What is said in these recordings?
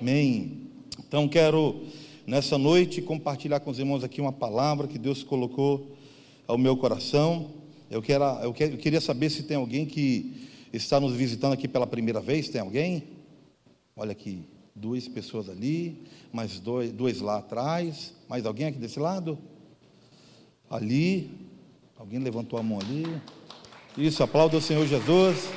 Amém. Então quero nessa noite compartilhar com os irmãos aqui uma palavra que Deus colocou ao meu coração. Eu, quero, eu, eu queria saber se tem alguém que está nos visitando aqui pela primeira vez. Tem alguém? Olha aqui, duas pessoas ali, mais dois, dois lá atrás. Mais alguém aqui desse lado? Ali. Alguém levantou a mão ali. Isso, aplauda o Senhor Jesus.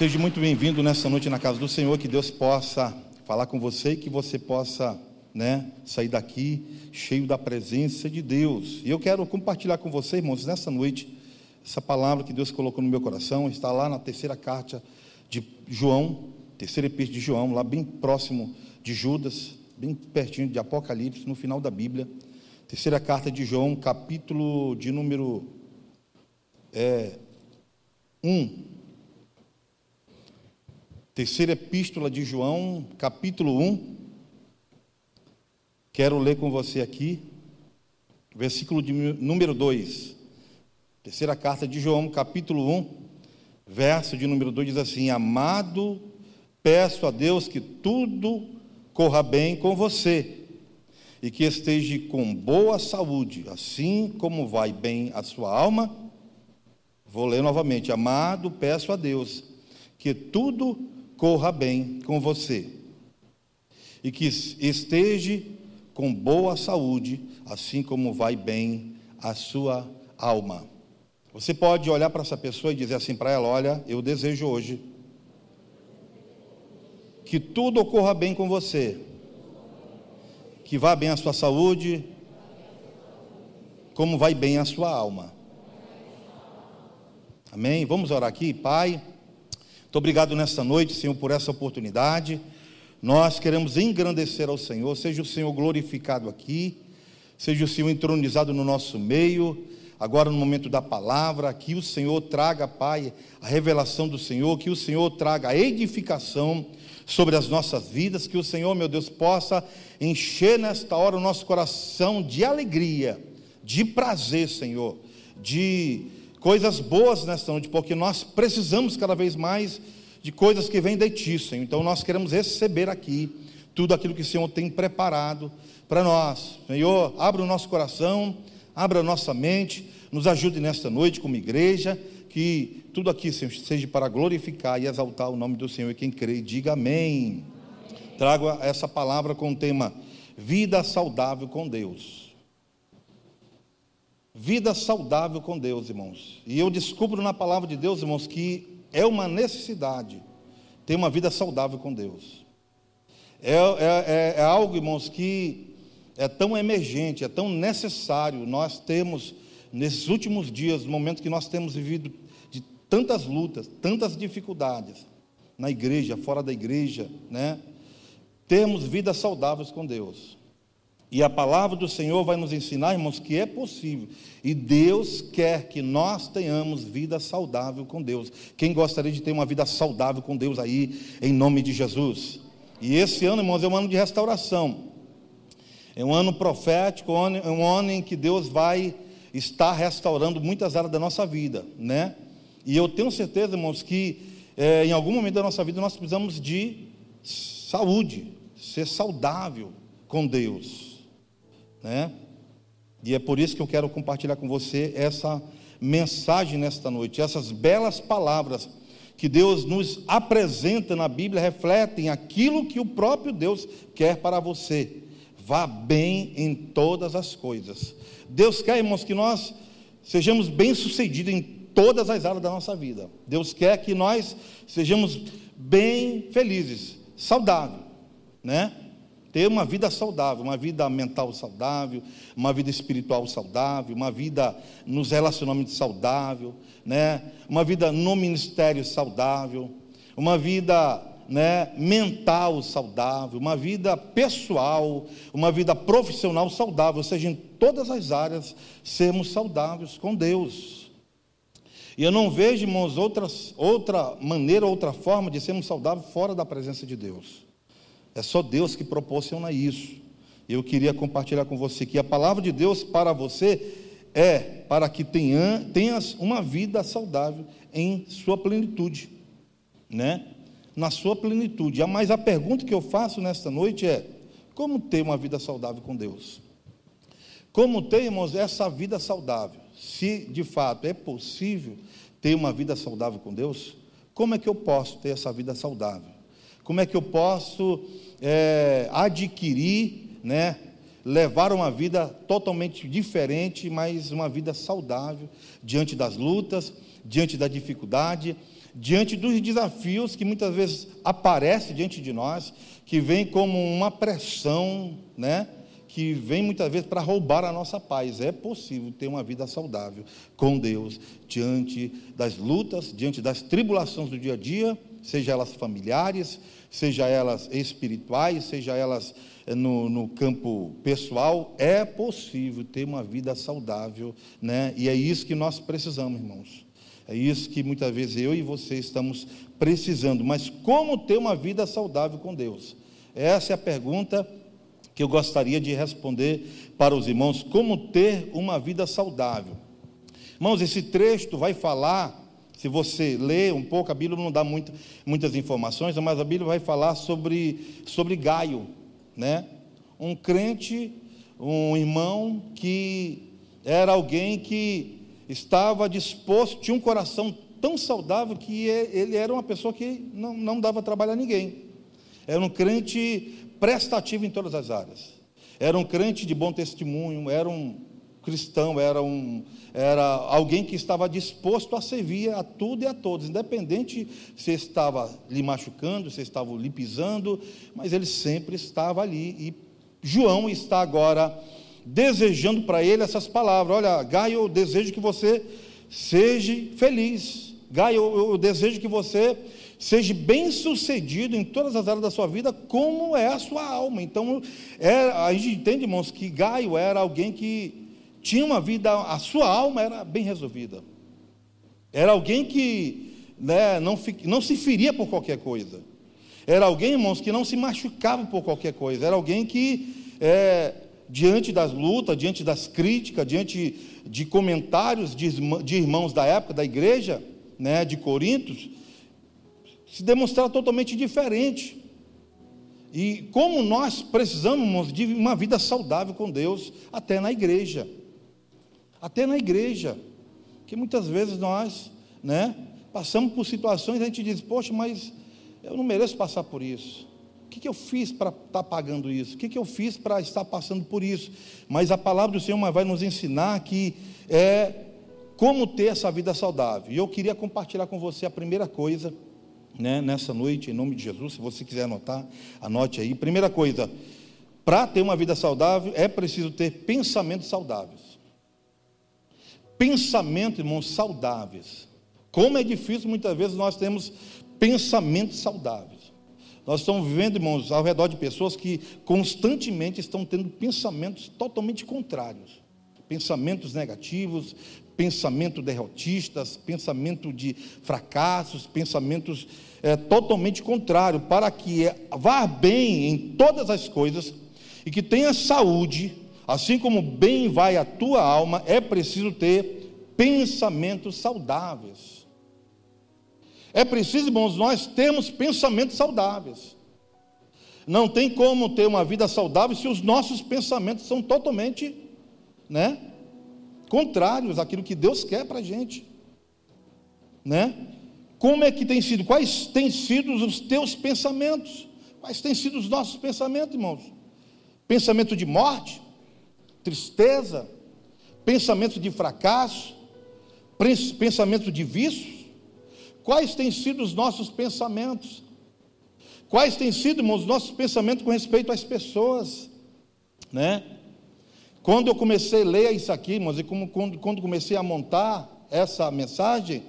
Seja muito bem-vindo nessa noite na casa do Senhor, que Deus possa falar com você e que você possa, né, sair daqui cheio da presença de Deus. E eu quero compartilhar com você, irmãos, nessa noite, essa palavra que Deus colocou no meu coração, está lá na terceira carta de João, terceira epístola de João, lá bem próximo de Judas, bem pertinho de Apocalipse, no final da Bíblia. Terceira carta de João, capítulo de número é, 1. Terceira epístola de João, capítulo 1. Quero ler com você aqui, versículo de número 2. Terceira carta de João, capítulo 1, verso de número 2 diz assim: Amado, peço a Deus que tudo corra bem com você e que esteja com boa saúde, assim como vai bem a sua alma. Vou ler novamente: Amado, peço a Deus que tudo corra bem com você e que esteja com boa saúde, assim como vai bem a sua alma. Você pode olhar para essa pessoa e dizer assim para ela: Olha, eu desejo hoje que tudo ocorra bem com você, que vá bem a sua saúde, como vai bem a sua alma. Amém? Vamos orar aqui, Pai. Muito obrigado nesta noite, Senhor, por essa oportunidade. Nós queremos engrandecer ao Senhor, seja o Senhor glorificado aqui, seja o Senhor entronizado no nosso meio. Agora, no momento da palavra, que o Senhor traga, Pai, a revelação do Senhor, que o Senhor traga a edificação sobre as nossas vidas, que o Senhor, meu Deus, possa encher nesta hora o nosso coração de alegria, de prazer, Senhor, de coisas boas nesta noite, porque nós precisamos cada vez mais de coisas que vêm de Ti, Senhor. Então nós queremos receber aqui tudo aquilo que o Senhor tem preparado para nós. Senhor, abra o nosso coração, abra a nossa mente, nos ajude nesta noite como igreja, que tudo aqui Senhor, seja para glorificar e exaltar o nome do Senhor. E quem crê, diga amém. amém. Trago essa palavra com o tema Vida saudável com Deus. Vida saudável com Deus, irmãos. E eu descubro na palavra de Deus, irmãos, que é uma necessidade ter uma vida saudável com Deus. É, é, é, é algo, irmãos, que é tão emergente, é tão necessário nós temos, nesses últimos dias, no momento que nós temos vivido de tantas lutas, tantas dificuldades, na igreja, fora da igreja, né? Termos vidas saudáveis com Deus. E a palavra do Senhor vai nos ensinar, irmãos, que é possível. E Deus quer que nós tenhamos vida saudável com Deus. Quem gostaria de ter uma vida saudável com Deus aí, em nome de Jesus? E esse ano, irmãos, é um ano de restauração. É um ano profético, é um ano em que Deus vai estar restaurando muitas áreas da nossa vida, né? E eu tenho certeza, irmãos, que é, em algum momento da nossa vida nós precisamos de saúde, ser saudável com Deus né? E é por isso que eu quero compartilhar com você essa mensagem nesta noite, essas belas palavras que Deus nos apresenta na Bíblia refletem aquilo que o próprio Deus quer para você. Vá bem em todas as coisas. Deus quer, irmãos, que nós sejamos bem-sucedidos em todas as áreas da nossa vida. Deus quer que nós sejamos bem felizes, saudáveis, né? Ter uma vida saudável, uma vida mental saudável, uma vida espiritual saudável, uma vida nos relacionamentos saudável, né? uma vida no ministério saudável, uma vida né, mental saudável, uma vida pessoal, uma vida profissional saudável, ou seja, em todas as áreas sermos saudáveis com Deus. E eu não vejo, irmãos, outras, outra maneira, outra forma de sermos saudáveis fora da presença de Deus. É só Deus que proporciona isso. Eu queria compartilhar com você que a palavra de Deus para você é para que tenha, tenhas uma vida saudável em sua plenitude, né? na sua plenitude. Mas a pergunta que eu faço nesta noite é: como ter uma vida saudável com Deus? Como ter, irmãos, essa vida saudável? Se de fato é possível ter uma vida saudável com Deus, como é que eu posso ter essa vida saudável? Como é que eu posso é, adquirir, né, levar uma vida totalmente diferente, mas uma vida saudável diante das lutas, diante da dificuldade, diante dos desafios que muitas vezes aparecem diante de nós, que vem como uma pressão, né? que vem muitas vezes para roubar a nossa paz. É possível ter uma vida saudável com Deus diante das lutas, diante das tribulações do dia a dia, seja elas familiares, seja elas espirituais, seja elas eh, no, no campo pessoal. É possível ter uma vida saudável, né? E é isso que nós precisamos, irmãos. É isso que muitas vezes eu e você estamos precisando. Mas como ter uma vida saudável com Deus? Essa é a pergunta que eu gostaria de responder para os irmãos: como ter uma vida saudável? Irmãos, esse trecho vai falar, se você ler um pouco, a Bíblia não dá muito, muitas informações, mas a Bíblia vai falar sobre, sobre Gaio, né? um crente, um irmão que era alguém que estava disposto, tinha um coração tão saudável que ele era uma pessoa que não, não dava trabalho a ninguém. Era um crente prestativo em todas as áreas. Era um crente de bom testemunho, era um cristão, era, um, era alguém que estava disposto a servir a tudo e a todos, independente se estava lhe machucando, se estava lhe pisando, mas ele sempre estava ali. E João está agora desejando para ele essas palavras: Olha, Gaio, eu desejo que você seja feliz. Gaio, eu, desejo que você seja bem sucedido em todas as áreas da sua vida, como é a sua alma. Então, é, a gente entende, irmãos, que Gaio era alguém que tinha uma vida, a sua alma era bem resolvida. Era alguém que né, não, não se feria por qualquer coisa. Era alguém, irmãos, que não se machucava por qualquer coisa. Era alguém que é, diante das lutas, diante das críticas, diante de comentários de irmãos da época da igreja, né, de Corintos, se demonstrar totalmente diferente. E como nós precisamos de uma vida saudável com Deus, até na igreja. Até na igreja. Que muitas vezes nós, né, passamos por situações a gente diz, poxa, mas eu não mereço passar por isso. O que, que eu fiz para estar tá pagando isso? O que, que eu fiz para estar passando por isso? Mas a palavra do Senhor vai nos ensinar que é como ter essa vida saudável. E eu queria compartilhar com você a primeira coisa, né, nessa noite, em nome de Jesus. Se você quiser anotar, anote aí. Primeira coisa, para ter uma vida saudável, é preciso ter pensamentos saudáveis. Pensamento, irmãos, saudáveis. Como é difícil muitas vezes nós temos pensamentos saudáveis. Nós estamos vivendo, irmãos, ao redor de pessoas que constantemente estão tendo pensamentos totalmente contrários. Pensamentos negativos, pensamento derrotistas, pensamento de fracassos, pensamentos é, totalmente contrários, para que é, vá bem em todas as coisas e que tenha saúde, assim como bem vai a tua alma, é preciso ter pensamentos saudáveis. É preciso, irmãos, nós termos pensamentos saudáveis. Não tem como ter uma vida saudável se os nossos pensamentos são totalmente, né, contrários àquilo que Deus quer para a gente, né? Como é que tem sido? Quais têm sido os teus pensamentos? Quais têm sido os nossos pensamentos, irmãos? Pensamento de morte, tristeza, pensamento de fracasso, pensamento de vício, Quais têm sido os nossos pensamentos? Quais têm sido, irmãos, os nossos pensamentos com respeito às pessoas? Né? Quando eu comecei a ler isso aqui, irmãos, e como, quando, quando comecei a montar essa mensagem,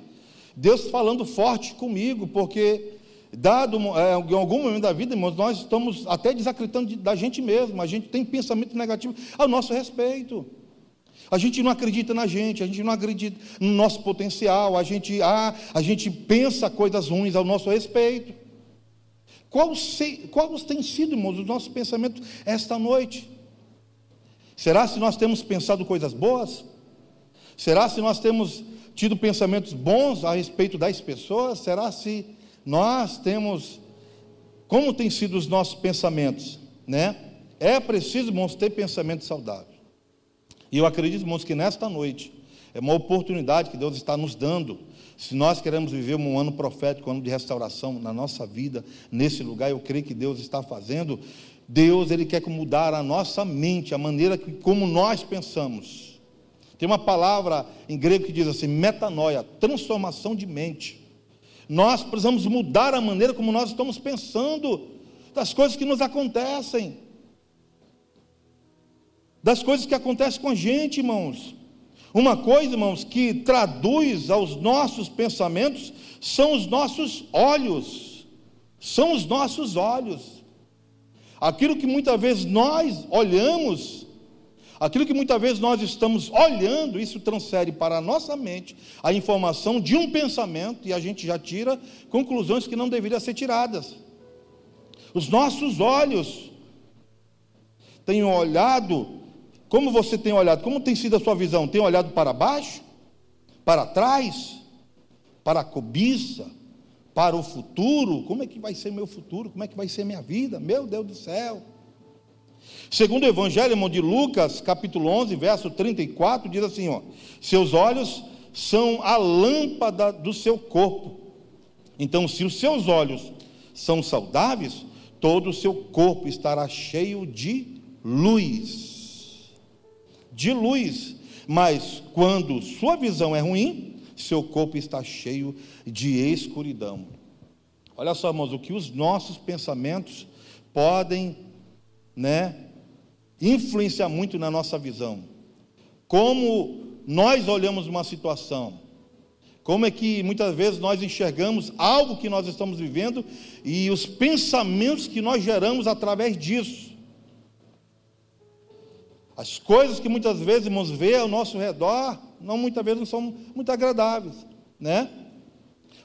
Deus falando forte comigo, porque dado é, em algum momento da vida, irmãos, nós estamos até desacreditando da gente mesmo, a gente tem pensamento negativo ao nosso respeito. A gente não acredita na gente, a gente não acredita no nosso potencial, a gente, ah, a gente pensa coisas ruins ao nosso respeito. Quais, têm sido, irmãos, os nossos pensamentos esta noite? Será se nós temos pensado coisas boas? Será se nós temos tido pensamentos bons a respeito das pessoas? Será se nós temos, como tem sido os nossos pensamentos, né? É preciso, irmãos, ter pensamento saudável. E eu acredito, irmãos, que nesta noite é uma oportunidade que Deus está nos dando. Se nós queremos viver um ano profético, um ano de restauração na nossa vida, nesse lugar, eu creio que Deus está fazendo. Deus, Ele quer mudar a nossa mente, a maneira que, como nós pensamos. Tem uma palavra em grego que diz assim: metanoia, transformação de mente. Nós precisamos mudar a maneira como nós estamos pensando das coisas que nos acontecem, das coisas que acontecem com a gente, irmãos. Uma coisa, irmãos, que traduz aos nossos pensamentos são os nossos olhos. São os nossos olhos. Aquilo que muitas vezes nós olhamos, aquilo que muitas vezes nós estamos olhando, isso transfere para a nossa mente a informação de um pensamento e a gente já tira conclusões que não deveriam ser tiradas. Os nossos olhos têm olhado como você tem olhado? Como tem sido a sua visão? Tem olhado para baixo? Para trás? Para a cobiça? Para o futuro? Como é que vai ser meu futuro? Como é que vai ser minha vida? Meu Deus do céu. Segundo o Evangelho irmão, de Lucas, capítulo 11, verso 34, diz assim: ó, Seus olhos são a lâmpada do seu corpo. Então, se os seus olhos são saudáveis, todo o seu corpo estará cheio de luz de luz, mas quando sua visão é ruim, seu corpo está cheio de escuridão. Olha só, irmãos, o que os nossos pensamentos podem, né, influenciar muito na nossa visão. Como nós olhamos uma situação, como é que muitas vezes nós enxergamos algo que nós estamos vivendo e os pensamentos que nós geramos através disso. As coisas que muitas vezes irmãos vê ao nosso redor, não muitas vezes não são muito agradáveis, né?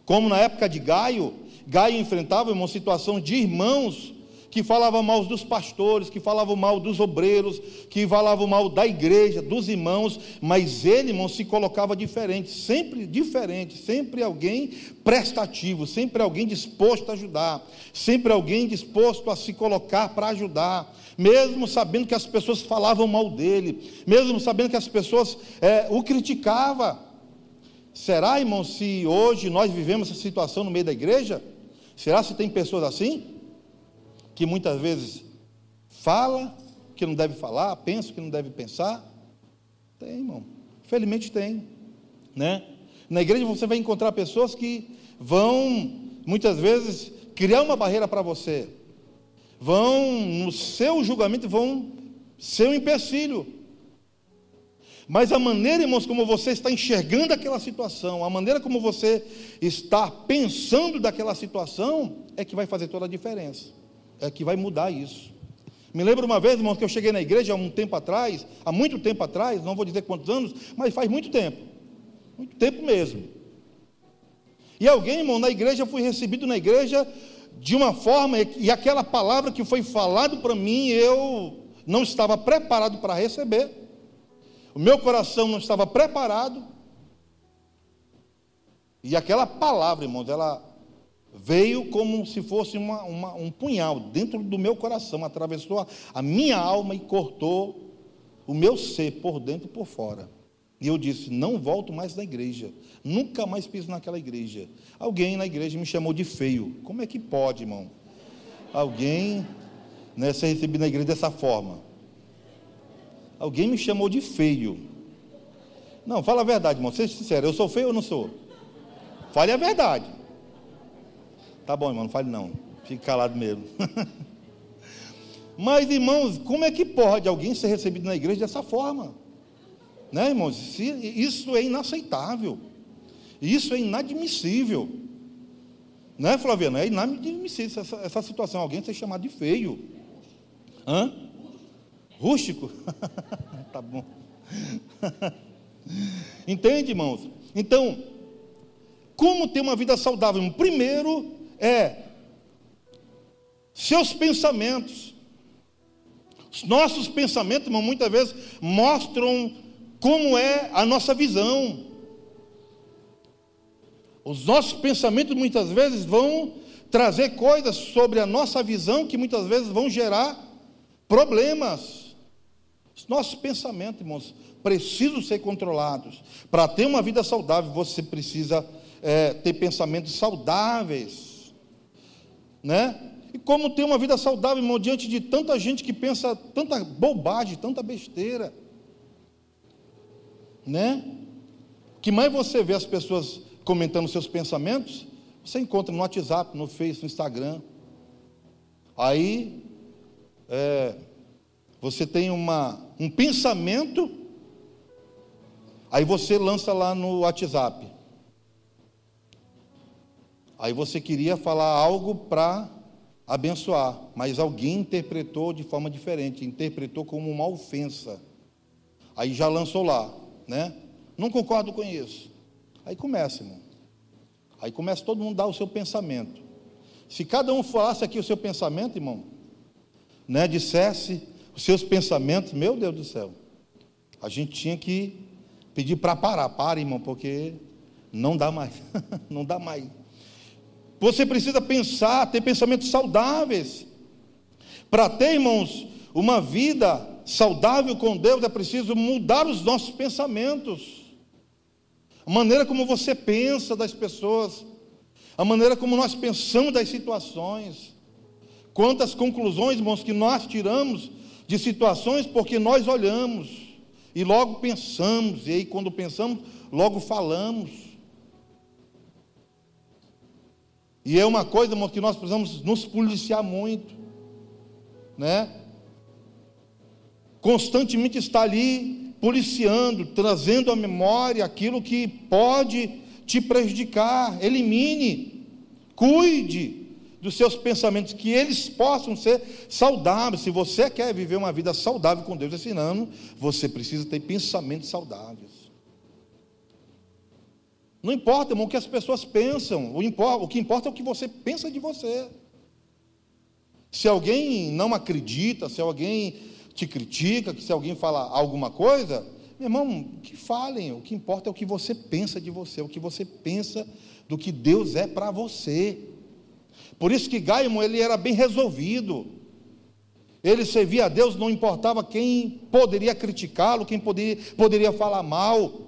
Como na época de Gaio, Gaio enfrentava uma situação de irmãos que falavam mal dos pastores, que falavam mal dos obreiros, que falavam mal da igreja, dos irmãos, mas ele, irmão, se colocava diferente, sempre diferente, sempre alguém prestativo, sempre alguém disposto a ajudar, sempre alguém disposto a se colocar para ajudar, mesmo sabendo que as pessoas falavam mal dele, mesmo sabendo que as pessoas é, o criticavam. Será, irmão, se hoje nós vivemos essa situação no meio da igreja? Será se tem pessoas assim? Que muitas vezes fala que não deve falar, pensa que não deve pensar? Tem, irmão. Felizmente tem, né? Na igreja você vai encontrar pessoas que vão muitas vezes criar uma barreira para você vão, no seu julgamento, vão ser um empecilho. Mas a maneira, irmãos, como você está enxergando aquela situação, a maneira como você está pensando daquela situação, é que vai fazer toda a diferença. É que vai mudar isso. Me lembro uma vez, irmãos, que eu cheguei na igreja há um tempo atrás, há muito tempo atrás, não vou dizer quantos anos, mas faz muito tempo. Muito tempo mesmo. E alguém, irmão, na igreja, fui recebido na igreja de uma forma, e aquela palavra que foi falado para mim, eu não estava preparado para receber, o meu coração não estava preparado, e aquela palavra, irmãos, ela veio como se fosse uma, uma, um punhal dentro do meu coração, atravessou a, a minha alma e cortou o meu ser por dentro e por fora. E eu disse: não volto mais na igreja, nunca mais piso naquela igreja. Alguém na igreja me chamou de feio. Como é que pode, irmão? Alguém né, ser recebido na igreja dessa forma. Alguém me chamou de feio. Não, fala a verdade, irmão. Seja sincero, eu sou feio ou não sou? Fale a verdade. Tá bom, irmão, não fale não. Fique calado mesmo. Mas, irmãos, como é que pode alguém ser recebido na igreja dessa forma? Né, irmãos? Isso é inaceitável. Isso é inadmissível. Né, Flaviano? É inadmissível essa, essa situação. Alguém ser chamado de feio. Hã? Rústico? tá bom. Entende, irmãos? Então, como ter uma vida saudável? Primeiro é seus pensamentos. Os nossos pensamentos, irmão, muitas vezes mostram como é a nossa visão. Os nossos pensamentos muitas vezes vão trazer coisas sobre a nossa visão que muitas vezes vão gerar problemas. Os nossos pensamentos, irmãos, precisam ser controlados. Para ter uma vida saudável, você precisa é, ter pensamentos saudáveis, né? E como ter uma vida saudável, irmão, diante de tanta gente que pensa tanta bobagem, tanta besteira, né? Que mais você vê as pessoas comentando seus pensamentos, você encontra no WhatsApp, no Face, no Instagram. Aí é, você tem uma, um pensamento, aí você lança lá no WhatsApp. Aí você queria falar algo para abençoar, mas alguém interpretou de forma diferente, interpretou como uma ofensa. Aí já lançou lá, né? Não concordo com isso. Aí começa, irmão. Aí começa todo mundo a dar o seu pensamento. Se cada um falasse aqui o seu pensamento, irmão, né, dissesse os seus pensamentos, meu Deus do céu, a gente tinha que pedir para parar, para, irmão, porque não dá mais, não dá mais. Você precisa pensar, ter pensamentos saudáveis. Para ter, irmãos, uma vida saudável com Deus, é preciso mudar os nossos pensamentos. A maneira como você pensa das pessoas, a maneira como nós pensamos das situações. Quantas conclusões, irmãos, que nós tiramos de situações porque nós olhamos e logo pensamos, e aí quando pensamos, logo falamos. E é uma coisa, que nós precisamos nos policiar muito, né? Constantemente estar ali policiando, trazendo à memória aquilo que pode te prejudicar. Elimine, cuide dos seus pensamentos, que eles possam ser saudáveis. Se você quer viver uma vida saudável com Deus esse ano, você precisa ter pensamentos saudáveis. Não importa, irmão, o que as pessoas pensam, o, que importa é o que você pensa de você. Se alguém não acredita, se alguém te critica, se alguém fala alguma coisa, meu irmão, que falem, o que importa é o que você pensa de você, o que você pensa do que Deus é para você. Por isso que Gaimon, ele era bem resolvido. Ele servia a Deus, não importava quem poderia criticá-lo, quem poderia, poderia falar mal.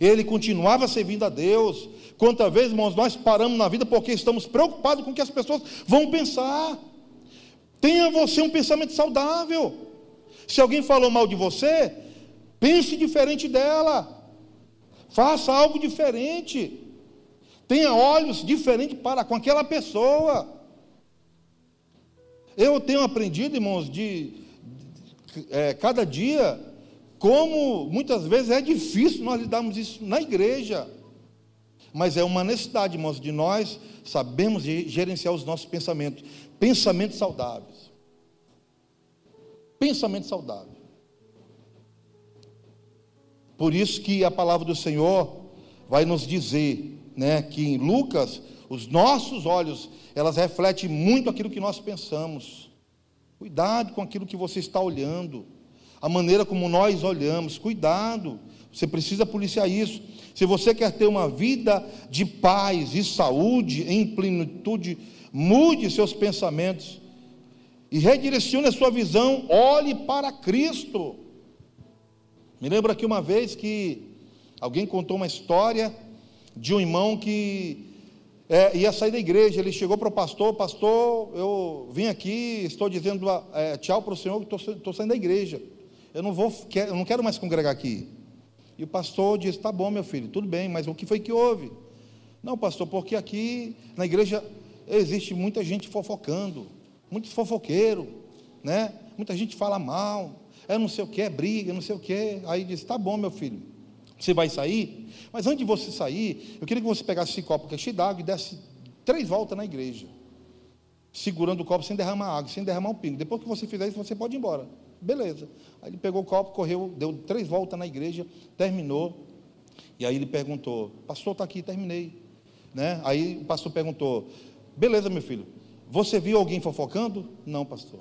Ele continuava servindo a Deus. Quantas vezes, irmãos, nós paramos na vida porque estamos preocupados com o que as pessoas vão pensar. Tenha você um pensamento saudável. Se alguém falou mal de você, pense diferente dela. Faça algo diferente. Tenha olhos diferentes para com aquela pessoa. Eu tenho aprendido, irmãos, de, de é, cada dia como muitas vezes é difícil nós lidarmos isso na igreja. Mas é uma necessidade, irmãos, de nós sabemos gerenciar os nossos pensamentos. Pensamentos saudáveis. Pensamento saudável. Por isso que a palavra do Senhor vai nos dizer, né, que em Lucas, os nossos olhos, elas refletem muito aquilo que nós pensamos. Cuidado com aquilo que você está olhando a maneira como nós olhamos. Cuidado, você precisa policiar isso. Se você quer ter uma vida de paz e saúde em plenitude, mude seus pensamentos e redirecione a sua visão, olhe para Cristo. Me lembro aqui uma vez que alguém contou uma história de um irmão que é, ia sair da igreja. Ele chegou para o pastor: Pastor, eu vim aqui, estou dizendo é, tchau para o senhor, que estou saindo da igreja eu não vou, eu não quero mais congregar aqui. E o pastor disse: Tá bom, meu filho, tudo bem, mas o que foi que houve? Não, pastor, porque aqui na igreja existe muita gente fofocando, muito fofoqueiro, né? Muita gente fala mal, é não sei o que, é briga, não sei o que. Aí disse: Tá bom, meu filho, você vai sair, mas antes de você sair, eu queria que você pegasse esse copo que é cheio d'água e desse três voltas na igreja, segurando o copo sem derramar água, sem derramar um pingo. Depois que você fizer isso, você pode ir embora. Beleza. Aí ele pegou o copo, correu, deu três voltas na igreja, terminou. E aí ele perguntou: Pastor, está aqui, terminei. Né? Aí o pastor perguntou: Beleza, meu filho, você viu alguém fofocando? Não, pastor.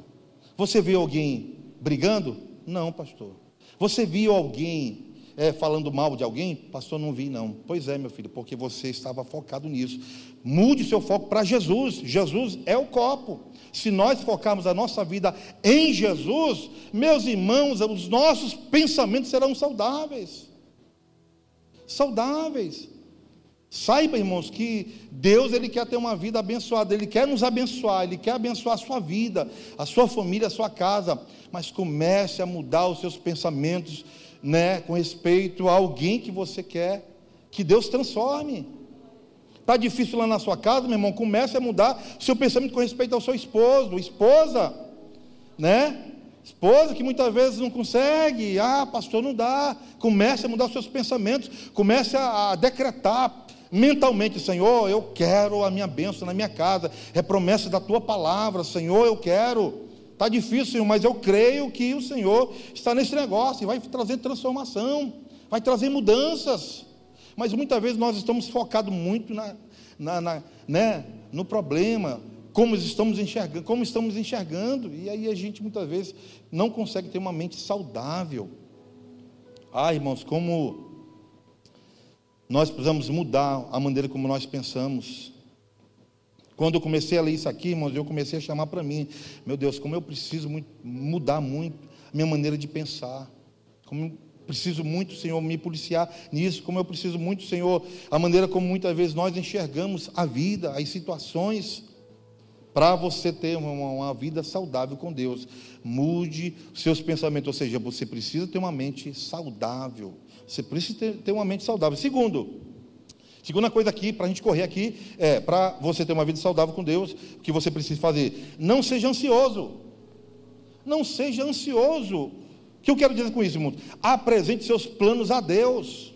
Você viu alguém brigando? Não, pastor. Você viu alguém é, falando mal de alguém? Pastor, não vi não. Pois é, meu filho, porque você estava focado nisso. Mude seu foco para Jesus. Jesus é o copo. Se nós focarmos a nossa vida em Jesus, meus irmãos, os nossos pensamentos serão saudáveis. Saudáveis. Saiba, irmãos, que Deus ele quer ter uma vida abençoada, ele quer nos abençoar, ele quer abençoar a sua vida, a sua família, a sua casa, mas comece a mudar os seus pensamentos, né, com respeito a alguém que você quer que Deus transforme. Está difícil lá na sua casa, meu irmão? Comece a mudar seu pensamento com respeito ao seu esposo, esposa, né? Esposa que muitas vezes não consegue, ah, pastor, não dá. Comece a mudar os seus pensamentos, comece a, a decretar, mentalmente, Senhor, eu quero a minha bênção na minha casa, é promessa da tua palavra, Senhor, eu quero. Está difícil, mas eu creio que o Senhor está nesse negócio e vai trazer transformação, vai trazer mudanças. Mas muitas vezes nós estamos focados muito na, na, na né, no problema, como estamos enxergando, como estamos enxergando, e aí a gente muitas vezes não consegue ter uma mente saudável. Ah, irmãos, como nós precisamos mudar a maneira como nós pensamos. Quando eu comecei a ler isso aqui, irmãos, eu comecei a chamar para mim, meu Deus, como eu preciso muito, mudar muito a minha maneira de pensar. Como eu preciso muito, Senhor, me policiar nisso, como eu preciso muito, Senhor, a maneira como muitas vezes nós enxergamos a vida, as situações. Para você ter uma, uma, vida saudável com Deus, mude seus pensamentos, ou seja, você precisa ter uma mente saudável. Você precisa ter, ter uma mente saudável. Segundo, segunda coisa aqui, para a gente correr aqui, é para você ter uma vida saudável com Deus, o que você precisa fazer? Não seja ansioso. Não seja ansioso. O que eu quero dizer com isso, irmão? Apresente seus planos a Deus.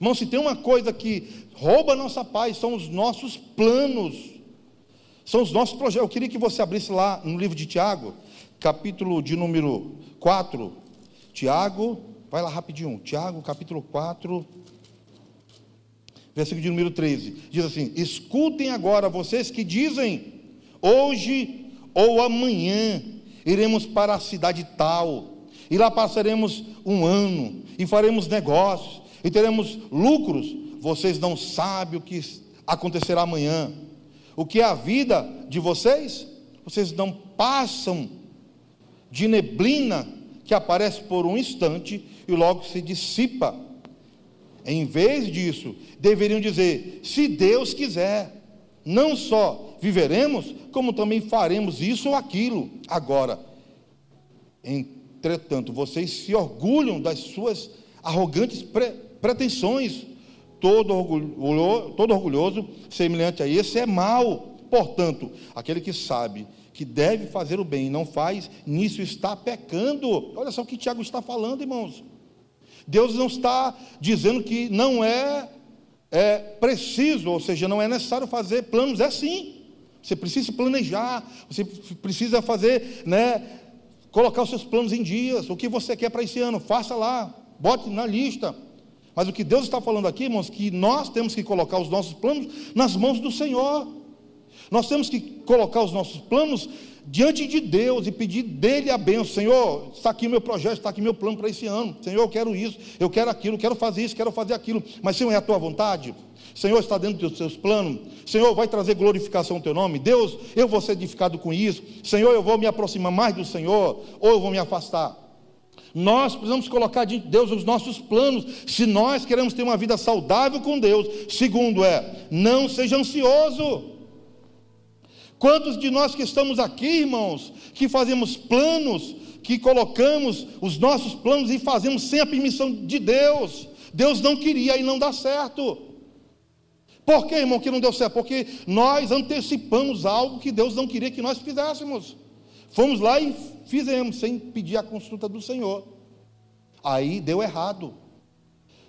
Irmão, se tem uma coisa que rouba a nossa paz, são os nossos planos, são os nossos projetos. Eu queria que você abrisse lá no livro de Tiago, capítulo de número 4. Tiago, Vai lá rapidinho. Tiago, capítulo 4, versículo de número 13. Diz assim: Escutem agora vocês que dizem: Hoje ou amanhã iremos para a cidade tal, e lá passaremos um ano, e faremos negócios, e teremos lucros. Vocês não sabem o que acontecerá amanhã. O que é a vida de vocês? Vocês não passam de neblina que aparece por um instante e logo se dissipa. Em vez disso, deveriam dizer: se Deus quiser, não só viveremos, como também faremos isso ou aquilo. Agora, entretanto, vocês se orgulham das suas arrogantes pre pretensões. Todo, orgulho, todo orgulhoso, semelhante a esse, é mau. Portanto, aquele que sabe que deve fazer o bem e não faz, nisso está pecando. Olha só o que Tiago está falando, irmãos. Deus não está dizendo que não é, é preciso, ou seja, não é necessário fazer planos, é sim. Você precisa planejar, você precisa fazer, né, colocar os seus planos em dias. O que você quer para esse ano, faça lá, bote na lista. Mas o que Deus está falando aqui, irmãos, que nós temos que colocar os nossos planos nas mãos do Senhor. Nós temos que colocar os nossos planos diante de Deus e pedir dele a bênção. Senhor, está aqui o meu projeto, está aqui meu plano para esse ano. Senhor, eu quero isso, eu quero aquilo, quero fazer isso, quero fazer aquilo. Mas, Senhor, é a tua vontade? Senhor, está dentro dos seus planos. Senhor, vai trazer glorificação ao teu nome. Deus, eu vou ser edificado com isso. Senhor, eu vou me aproximar mais do Senhor ou eu vou me afastar. Nós precisamos colocar diante de Deus os nossos planos, se nós queremos ter uma vida saudável com Deus. Segundo é, não seja ansioso. Quantos de nós que estamos aqui, irmãos, que fazemos planos, que colocamos os nossos planos e fazemos sem a permissão de Deus? Deus não queria e não dá certo. Por que, irmão, que não deu certo? Porque nós antecipamos algo que Deus não queria que nós fizéssemos. Fomos lá e fizemos, sem pedir a consulta do Senhor. Aí deu errado.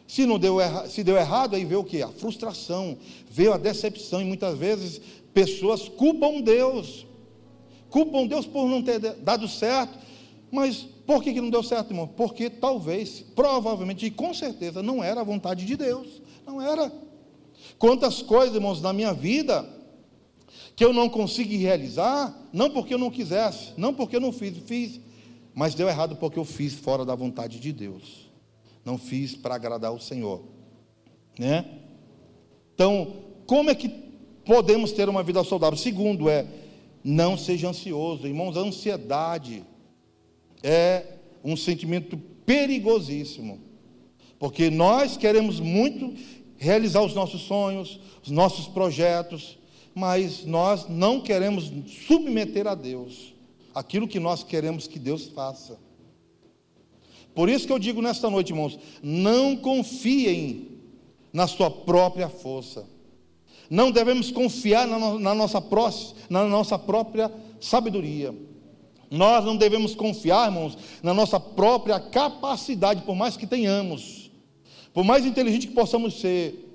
Se não deu, erra, se deu errado, aí veio o que? A frustração, veio a decepção, e muitas vezes Pessoas culpam Deus, culpam Deus por não ter dado certo, mas por que, que não deu certo, irmão? Porque talvez, provavelmente e com certeza não era a vontade de Deus, não era. Quantas coisas, irmãos, na minha vida que eu não consegui realizar, não porque eu não quisesse, não porque eu não fiz, fiz, mas deu errado porque eu fiz fora da vontade de Deus. não fiz para agradar o Senhor, né? Então, como é que podemos ter uma vida saudável? Segundo é não seja ansioso, irmãos, a ansiedade é um sentimento perigosíssimo, porque nós queremos muito realizar os nossos sonhos, os nossos projetos, mas nós não queremos submeter a Deus aquilo que nós queremos que Deus faça. Por isso que eu digo nesta noite, irmãos, não confiem na sua própria força. Não devemos confiar na, na, nossa, na nossa própria sabedoria. Nós não devemos confiar, irmãos, na nossa própria capacidade, por mais que tenhamos, por mais inteligente que possamos ser,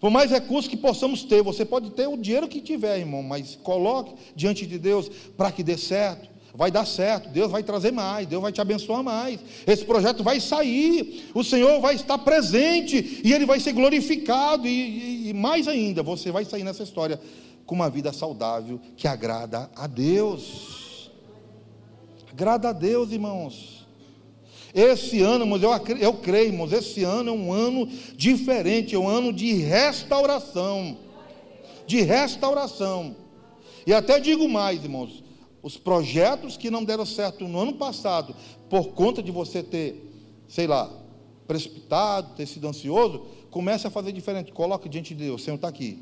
por mais recursos que possamos ter. Você pode ter o dinheiro que tiver, irmão, mas coloque diante de Deus para que dê certo vai dar certo, Deus vai trazer mais, Deus vai te abençoar mais. Esse projeto vai sair, o Senhor vai estar presente e ele vai ser glorificado. E, e, e mais ainda, você vai sair nessa história com uma vida saudável que agrada a Deus. Agrada a Deus, irmãos. Esse ano, irmãos, eu, eu creio, irmãos, esse ano é um ano diferente, é um ano de restauração. De restauração. E até digo mais, irmãos, os projetos que não deram certo no ano passado, por conta de você ter, sei lá, precipitado, ter sido ansioso, comece a fazer diferente. Coloque diante de Deus, Senhor está aqui.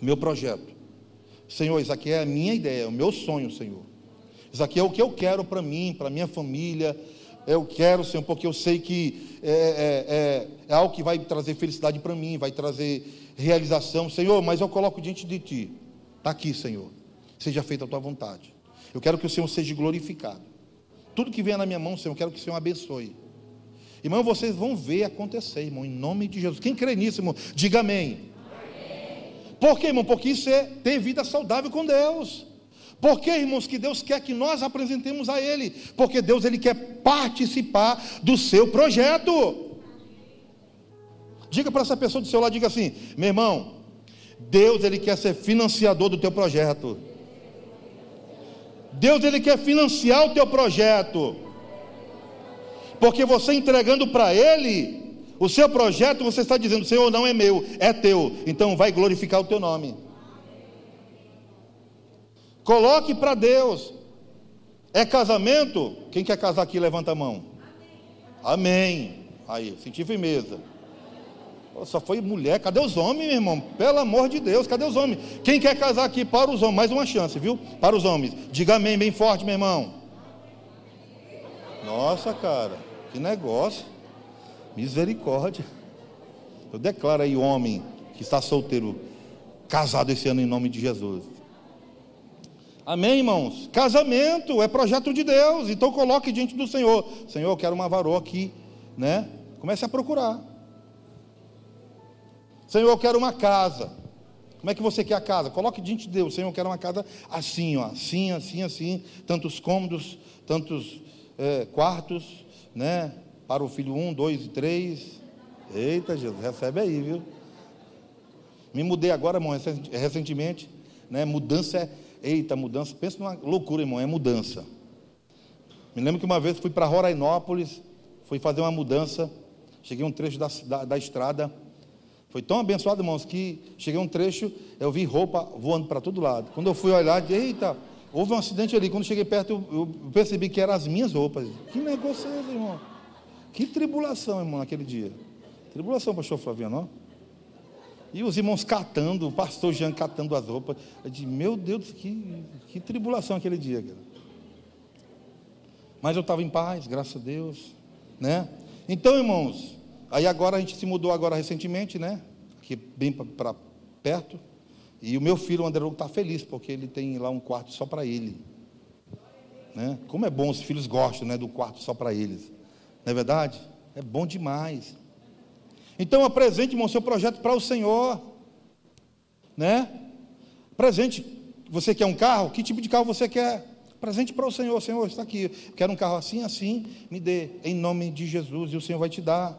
Meu projeto. Senhor, isso aqui é a minha ideia, é o meu sonho, Senhor. Isso aqui é o que eu quero para mim, para minha família. Eu quero, Senhor, porque eu sei que é, é, é, é algo que vai trazer felicidade para mim, vai trazer realização. Senhor, mas eu coloco diante de Ti. Está aqui, Senhor. Seja feita a Tua vontade. Eu quero que o Senhor seja glorificado. Tudo que venha na minha mão, Senhor, eu quero que o Senhor abençoe. Irmão, vocês vão ver acontecer, irmão, em nome de Jesus. Quem crê nisso, irmão, diga amém. amém. Por quê, irmão? Porque isso é ter vida saudável com Deus. Por quê, irmãos, que Deus quer que nós apresentemos a Ele? Porque Deus ele quer participar do seu projeto. Diga para essa pessoa do seu lado, diga assim, meu irmão, Deus ele quer ser financiador do teu projeto. Deus ele quer financiar o teu projeto. Porque você entregando para ele o seu projeto, você está dizendo: Senhor, não é meu, é teu. Então vai glorificar o teu nome. Coloque para Deus. É casamento? Quem quer casar aqui, levanta a mão. Amém. Aí, senti firmeza. Só foi mulher, cadê os homens, meu irmão? Pelo amor de Deus, cadê os homens? Quem quer casar aqui para os homens? Mais uma chance, viu? Para os homens. Diga amém bem forte, meu irmão. Nossa, cara, que negócio. Misericórdia. Eu declaro aí, homem que está solteiro, casado esse ano em nome de Jesus. Amém, irmãos? Casamento é projeto de Deus, então coloque diante do Senhor. Senhor, eu quero uma varoa aqui, né? Comece a procurar. Senhor, eu quero uma casa. Como é que você quer a casa? Coloque diante de Deus. Senhor, eu quero uma casa assim, ó, assim, assim, assim. Tantos cômodos, tantos é, quartos, né? Para o filho um, dois e três. Eita, Jesus, recebe aí, viu? Me mudei agora, irmão, recentemente. Né? Mudança é. Eita, mudança. Pensa numa loucura, irmão, é mudança. Me lembro que uma vez fui para Rorainópolis, fui fazer uma mudança. Cheguei um trecho da, da, da estrada foi tão abençoado, irmãos, que cheguei um trecho, eu vi roupa voando para todo lado. Quando eu fui olhar, disse, eita, houve um acidente ali. Quando cheguei perto, eu, eu percebi que eram as minhas roupas. Que negócio é esse, irmão? Que tribulação, irmão, naquele dia. Tribulação, pastor Flaviano, ó. E os irmãos catando, o pastor Jean catando as roupas. Eu disse, meu Deus, que, que tribulação aquele dia, cara. Mas eu estava em paz, graças a Deus, né? Então, irmãos, Aí agora a gente se mudou agora recentemente, né? Aqui bem para perto. E o meu filho, o André está feliz, porque ele tem lá um quarto só para ele. Né? Como é bom, os filhos gostam né, do quarto só para eles. Não é verdade? É bom demais. Então apresente, irmão, seu projeto para o Senhor. Né? Presente. Você quer um carro? Que tipo de carro você quer? Presente para o Senhor. Senhor, está aqui. Quero um carro assim, assim. Me dê. Em nome de Jesus. E o Senhor vai te dar.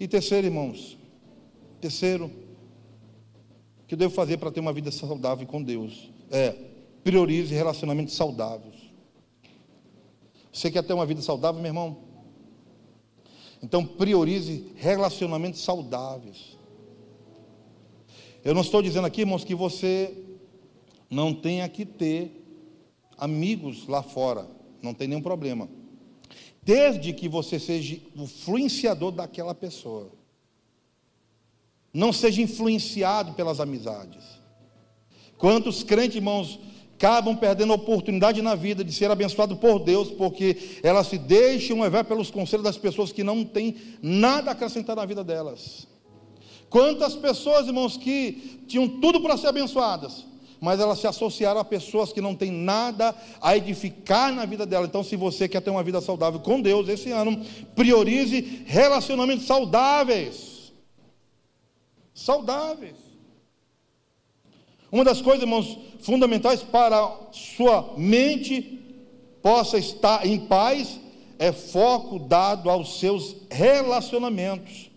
E terceiro, irmãos, terceiro, que eu devo fazer para ter uma vida saudável com Deus é priorize relacionamentos saudáveis. Você quer ter uma vida saudável, meu irmão? Então, priorize relacionamentos saudáveis. Eu não estou dizendo aqui, irmãos, que você não tenha que ter amigos lá fora, não tem nenhum problema. Desde que você seja o influenciador daquela pessoa. Não seja influenciado pelas amizades. Quantos crentes, irmãos, acabam perdendo a oportunidade na vida de ser abençoado por Deus, porque elas se deixam levar pelos conselhos das pessoas que não têm nada a acrescentar na vida delas. Quantas pessoas, irmãos, que tinham tudo para ser abençoadas, mas elas se associaram a pessoas que não têm nada a edificar na vida dela. Então, se você quer ter uma vida saudável com Deus esse ano, priorize relacionamentos saudáveis. Saudáveis. Uma das coisas, irmãos, fundamentais para sua mente possa estar em paz é foco dado aos seus relacionamentos.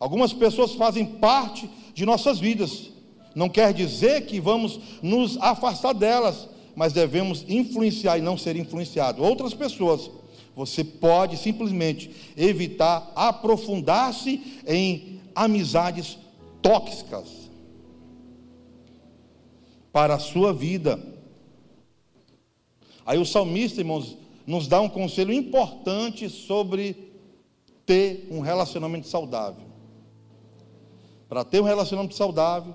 Algumas pessoas fazem parte de nossas vidas. Não quer dizer que vamos nos afastar delas, mas devemos influenciar e não ser influenciado. Outras pessoas, você pode simplesmente evitar aprofundar-se em amizades tóxicas para a sua vida. Aí o salmista, irmãos, nos dá um conselho importante sobre ter um relacionamento saudável. Para ter um relacionamento saudável,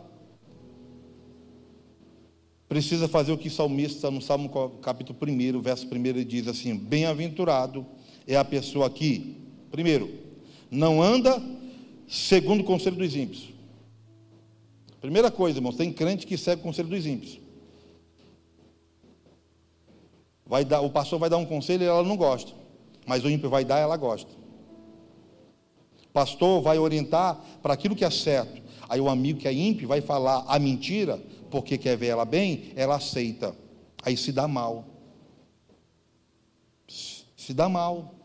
precisa fazer o que o salmista, no Salmo capítulo 1, verso 1, ele diz assim: Bem-aventurado é a pessoa que, primeiro, não anda segundo o conselho dos ímpios. Primeira coisa, irmãos, tem crente que segue o conselho dos ímpios. Vai dar, o pastor vai dar um conselho e ela não gosta, mas o ímpio vai dar, ela gosta. Pastor vai orientar para aquilo que é certo. Aí o amigo que é ímpio vai falar a mentira, porque quer ver ela bem, ela aceita. Aí se dá mal. Se dá mal.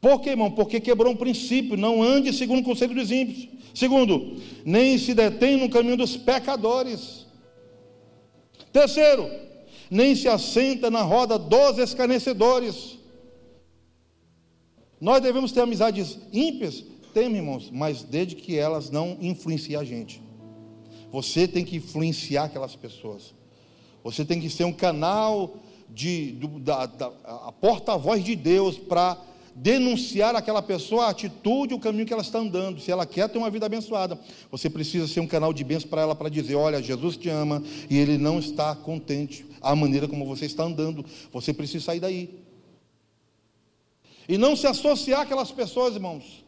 Por quê, irmão? Porque quebrou um princípio. Não ande segundo o conselho dos ímpios. Segundo, nem se detém no caminho dos pecadores. Terceiro, nem se assenta na roda dos escarnecedores. Nós devemos ter amizades ímpias temos, irmãos, mas desde que elas não influenciem a gente. Você tem que influenciar aquelas pessoas. Você tem que ser um canal de, do, da, da a porta-voz de Deus para denunciar aquela pessoa a atitude, o caminho que ela está andando. Se ela quer ter uma vida abençoada, você precisa ser um canal de bênção para ela para dizer: olha, Jesus te ama e ele não está contente a maneira como você está andando. Você precisa sair daí. E não se associar aquelas pessoas, irmãos,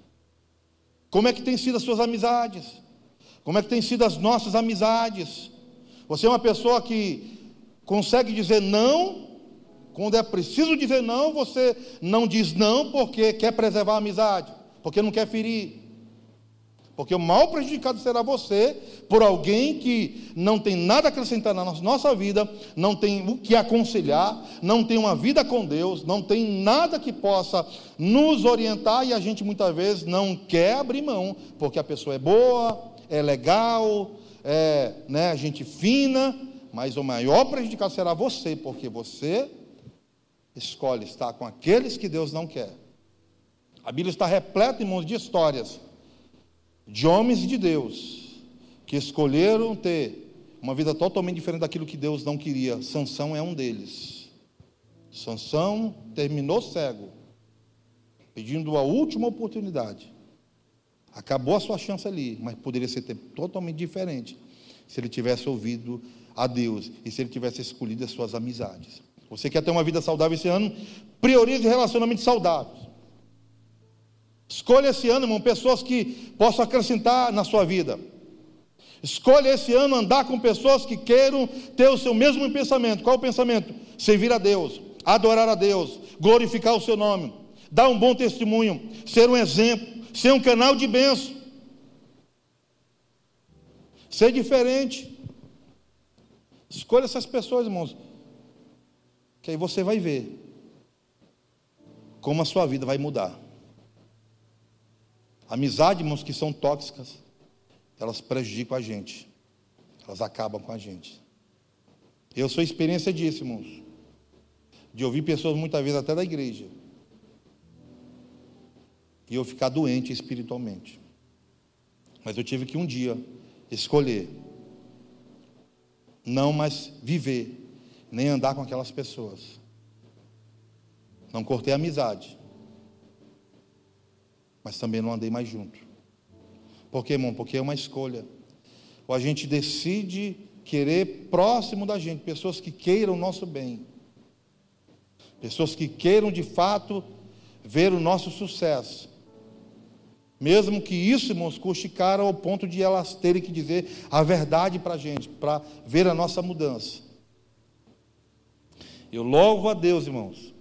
como é que tem sido as suas amizades? Como é que tem sido as nossas amizades? Você é uma pessoa que consegue dizer não, quando é preciso dizer não, você não diz não porque quer preservar a amizade, porque não quer ferir. Porque o mal prejudicado será você por alguém que não tem nada a acrescentar na nossa vida, não tem o que aconselhar, não tem uma vida com Deus, não tem nada que possa nos orientar e a gente muitas vezes não quer abrir mão, porque a pessoa é boa, é legal, é né, gente fina, mas o maior prejudicado será você, porque você escolhe estar com aqueles que Deus não quer. A Bíblia está repleta, irmãos, de histórias de homens de Deus que escolheram ter uma vida totalmente diferente daquilo que Deus não queria. Sansão é um deles. Sansão terminou cego, pedindo a última oportunidade. Acabou a sua chance ali, mas poderia ser totalmente diferente se ele tivesse ouvido a Deus e se ele tivesse escolhido as suas amizades. Você quer ter uma vida saudável esse ano? Priorize relacionamentos saudáveis. Escolha esse ano, irmão, pessoas que possam acrescentar na sua vida. Escolha esse ano andar com pessoas que queiram ter o seu mesmo pensamento. Qual o pensamento? Servir a Deus, adorar a Deus, glorificar o seu nome, dar um bom testemunho, ser um exemplo, ser um canal de bênção. Ser diferente. Escolha essas pessoas, irmãos. Que aí você vai ver como a sua vida vai mudar. Amizade, irmãos, que são tóxicas, elas prejudicam a gente, elas acabam com a gente. Eu sou experiência disso, irmãos, de ouvir pessoas muitas vezes até da igreja, e eu ficar doente espiritualmente. Mas eu tive que um dia escolher não mais viver, nem andar com aquelas pessoas. Não cortei a amizade, mas também não andei mais junto. Por quê, irmão? Porque é uma escolha. Ou a gente decide querer próximo da gente, pessoas que queiram o nosso bem, pessoas que queiram de fato ver o nosso sucesso, mesmo que isso, irmãos, custe caro ao ponto de elas terem que dizer a verdade para a gente, para ver a nossa mudança. Eu louvo a Deus, irmãos,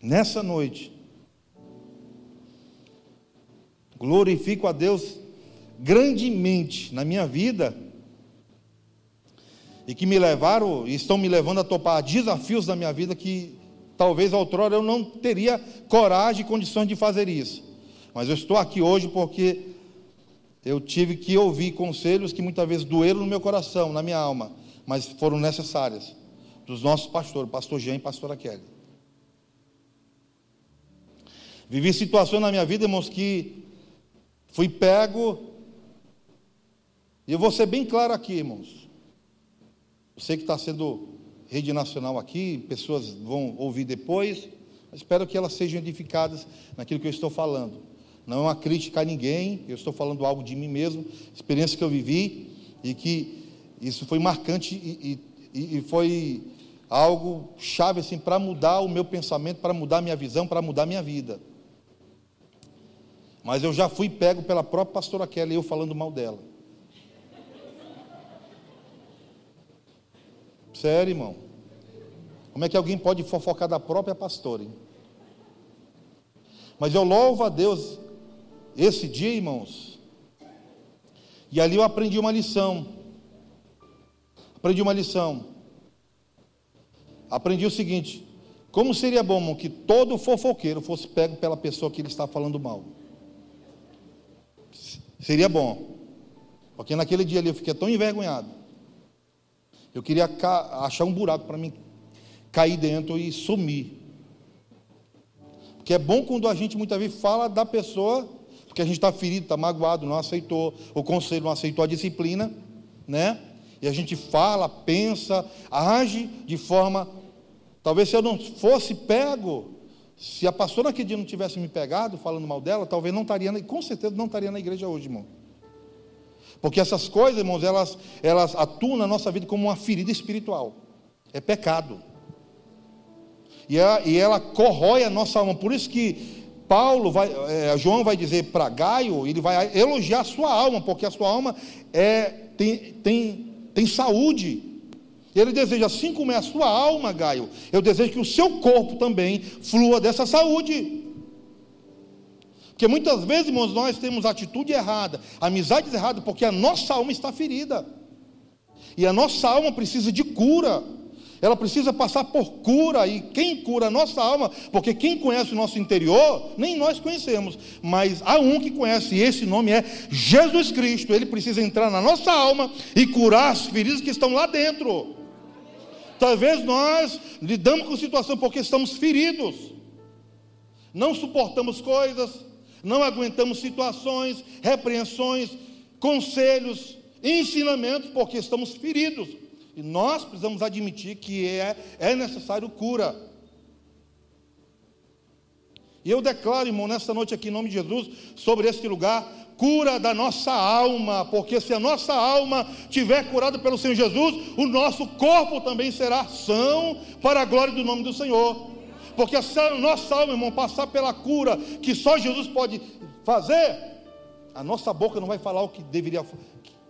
nessa noite, glorifico a Deus grandemente na minha vida, e que me levaram, e estão me levando a topar desafios da minha vida que talvez outrora eu não teria coragem e condições de fazer isso. Mas eu estou aqui hoje porque eu tive que ouvir conselhos que muitas vezes doeram no meu coração, na minha alma, mas foram necessárias, dos nossos pastores, pastor Jean e pastora Kelly. Vivi situações na minha vida, irmãos, que fui pego, e eu vou ser bem claro aqui, irmãos. Eu sei que está sendo rede nacional aqui, pessoas vão ouvir depois, espero que elas sejam edificadas naquilo que eu estou falando não é uma crítica a ninguém, eu estou falando algo de mim mesmo, experiência que eu vivi e que isso foi marcante e, e, e foi algo chave assim para mudar o meu pensamento, para mudar a minha visão, para mudar a minha vida. Mas eu já fui pego pela própria pastora Kelly, eu falando mal dela. Sério, irmão. Como é que alguém pode fofocar da própria pastora? Hein? Mas eu louvo a Deus esse dia, irmãos, e ali eu aprendi uma lição. Aprendi uma lição. Aprendi o seguinte: como seria bom, irmão, que todo fofoqueiro fosse pego pela pessoa que ele está falando mal? Seria bom. Porque naquele dia ali eu fiquei tão envergonhado. Eu queria achar um buraco para mim cair dentro e sumir. Porque é bom quando a gente muitas vezes fala da pessoa porque a gente está ferido, está magoado, não aceitou, o conselho não aceitou a disciplina, né? E a gente fala, pensa, age de forma. Talvez se eu não fosse pego, se a pastora naquele dia não tivesse me pegado falando mal dela, talvez não estaria, com certeza não estaria na igreja hoje, irmão. Porque essas coisas, irmãos, elas, elas atuam na nossa vida como uma ferida espiritual. É pecado. E ela, e ela corrói a nossa alma. Por isso que Paulo vai, é, João vai dizer para Gaio, ele vai elogiar a sua alma, porque a sua alma é, tem, tem, tem saúde. Ele deseja, assim como é a sua alma, Gaio, eu desejo que o seu corpo também flua dessa saúde. Porque muitas vezes, irmãos, nós temos atitude errada, amizades erradas, porque a nossa alma está ferida. E a nossa alma precisa de cura. Ela precisa passar por cura, e quem cura a nossa alma, porque quem conhece o nosso interior, nem nós conhecemos, mas há um que conhece, e esse nome é Jesus Cristo. Ele precisa entrar na nossa alma e curar as feridas que estão lá dentro. Talvez nós lidamos com a situação porque estamos feridos, não suportamos coisas, não aguentamos situações, repreensões, conselhos, ensinamentos, porque estamos feridos. E nós precisamos admitir que é, é necessário cura. E eu declaro, irmão, nesta noite aqui, em nome de Jesus, sobre este lugar, cura da nossa alma, porque se a nossa alma tiver curada pelo Senhor Jesus, o nosso corpo também será são para a glória do nome do Senhor. Porque se a nossa alma, irmão, passar pela cura que só Jesus pode fazer, a nossa boca não vai falar o que deveria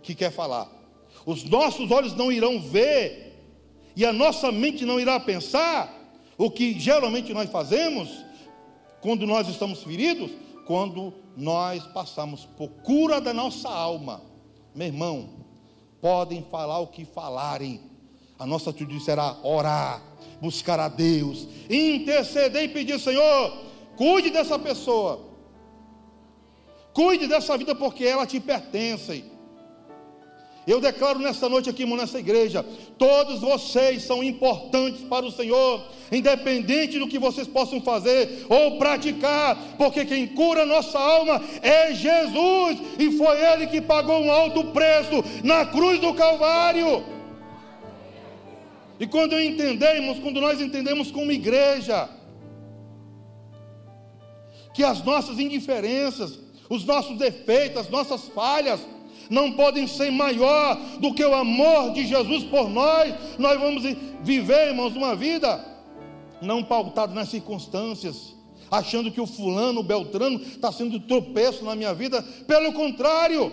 que quer falar os nossos olhos não irão ver, e a nossa mente não irá pensar, o que geralmente nós fazemos quando nós estamos feridos, quando nós passamos por cura da nossa alma. Meu irmão, podem falar o que falarem, a nossa atitude será orar, buscar a Deus, interceder e pedir, Senhor, cuide dessa pessoa, cuide dessa vida porque ela te pertence. Eu declaro nesta noite aqui, irmão, nessa igreja, todos vocês são importantes para o Senhor, independente do que vocês possam fazer ou praticar, porque quem cura nossa alma é Jesus, e foi Ele que pagou um alto preço na cruz do Calvário. E quando entendemos, quando nós entendemos como igreja, que as nossas indiferenças, os nossos defeitos, as nossas falhas, não podem ser maior do que o amor de Jesus por nós. Nós vamos viver, irmãos, uma vida não pautada nas circunstâncias, achando que o fulano, o Beltrano, está sendo tropeço na minha vida. Pelo contrário,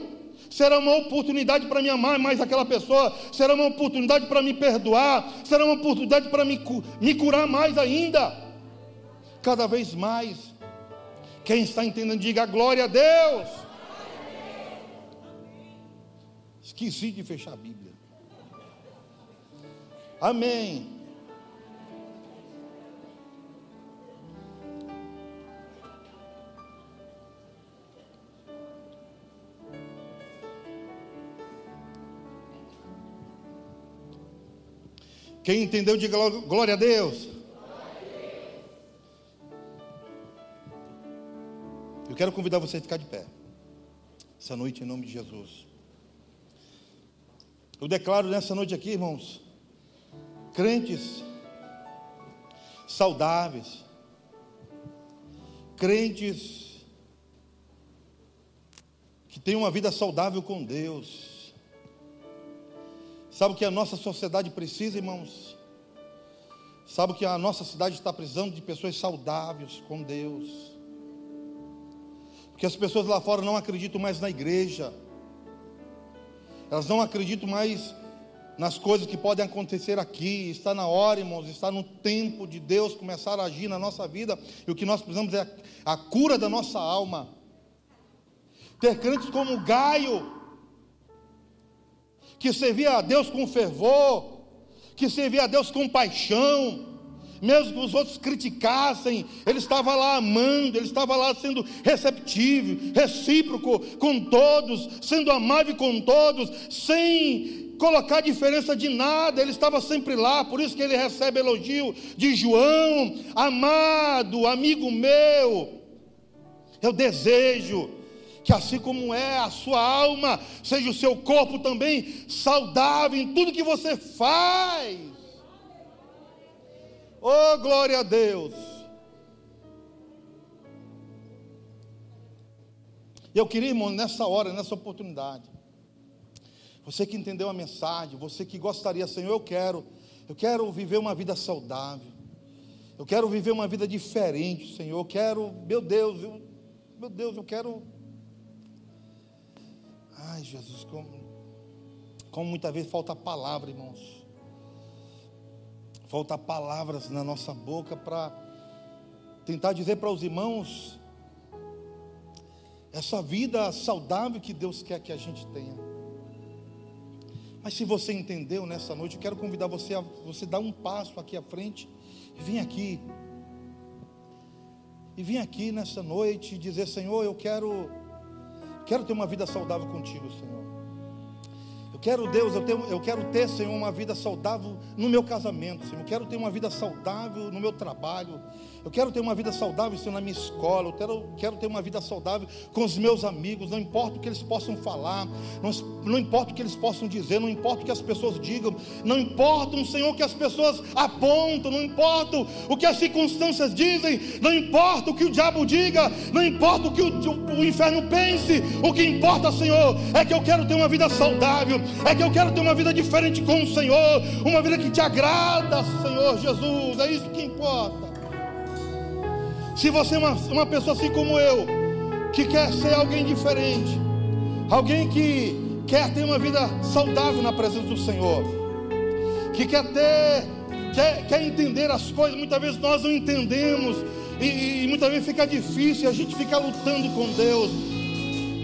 será uma oportunidade para me amar mais aquela pessoa, será uma oportunidade para me perdoar, será uma oportunidade para me, me curar mais ainda, cada vez mais. Quem está entendendo, diga glória a Deus. Esqueci de fechar a Bíblia. Amém. Quem entendeu, diga glória a Deus. Eu quero convidar você a ficar de pé. Essa noite, em nome de Jesus. Eu declaro nessa noite aqui, irmãos, crentes saudáveis, crentes que têm uma vida saudável com Deus. Sabe o que a nossa sociedade precisa, irmãos? Sabe o que a nossa cidade está precisando de pessoas saudáveis com Deus? Porque as pessoas lá fora não acreditam mais na igreja. Elas não acreditam mais nas coisas que podem acontecer aqui. Está na hora, irmãos, está no tempo de Deus começar a agir na nossa vida. E o que nós precisamos é a cura da nossa alma. Ter crentes como Gaio, que servia a Deus com fervor, que servia a Deus com paixão, mesmo que os outros criticassem, ele estava lá amando, ele estava lá sendo receptivo, recíproco com todos, sendo amável com todos, sem colocar diferença de nada, ele estava sempre lá, por isso que ele recebe elogio de João, amado, amigo meu. Eu desejo que assim como é a sua alma, seja o seu corpo também saudável em tudo que você faz. Oh, glória a Deus! Eu queria, irmão, nessa hora, nessa oportunidade, você que entendeu a mensagem, você que gostaria, Senhor, eu quero, eu quero viver uma vida saudável, eu quero viver uma vida diferente, Senhor, eu quero, meu Deus, eu, meu Deus, eu quero. Ai, Jesus, como, como muitas vezes falta palavra, irmãos. Falta palavras na nossa boca para tentar dizer para os irmãos essa vida saudável que Deus quer que a gente tenha. Mas se você entendeu nessa noite, eu quero convidar você a você dar um passo aqui à frente e vir aqui. E vir aqui nessa noite e dizer, Senhor, eu quero quero ter uma vida saudável contigo, Senhor. Eu quero, Deus, eu, tenho, eu quero ter, Senhor, uma vida saudável no meu casamento, Senhor. Eu quero ter uma vida saudável no meu trabalho. Eu quero ter uma vida saudável, Senhor, na minha escola. Eu quero, quero ter uma vida saudável com os meus amigos. Não importa o que eles possam falar, não, não importa o que eles possam dizer, não importa o que as pessoas digam, não importa, Senhor, o que as pessoas apontam, não importa o que as circunstâncias dizem, não importa o que o diabo diga, não importa o que o, o, o inferno pense. O que importa, Senhor, é que eu quero ter uma vida saudável, é que eu quero ter uma vida diferente com o Senhor, uma vida que te agrada, Senhor Jesus. É isso que importa. Se você é uma, uma pessoa assim como eu, que quer ser alguém diferente, alguém que quer ter uma vida saudável na presença do Senhor, que quer ter, quer, quer entender as coisas, muitas vezes nós não entendemos, e, e muitas vezes fica difícil, a gente fica lutando com Deus.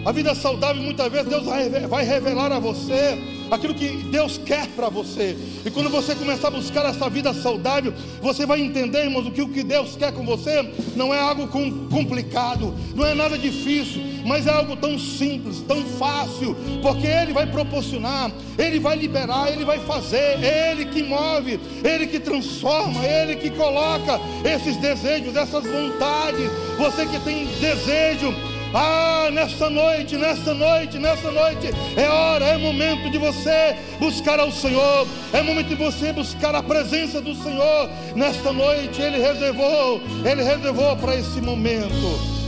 A vida saudável, muitas vezes, Deus vai revelar a você aquilo que Deus quer para você. E quando você começar a buscar essa vida saudável, você vai entender, irmãos, que o que Deus quer com você não é algo complicado, não é nada difícil, mas é algo tão simples, tão fácil, porque Ele vai proporcionar, Ele vai liberar, Ele vai fazer, Ele que move, Ele que transforma, Ele que coloca esses desejos, essas vontades. Você que tem desejo ah, nessa noite, nessa noite, nessa noite, é hora, é momento de você buscar ao Senhor, é momento de você buscar a presença do Senhor. Nesta noite, Ele reservou, Ele reservou para esse momento.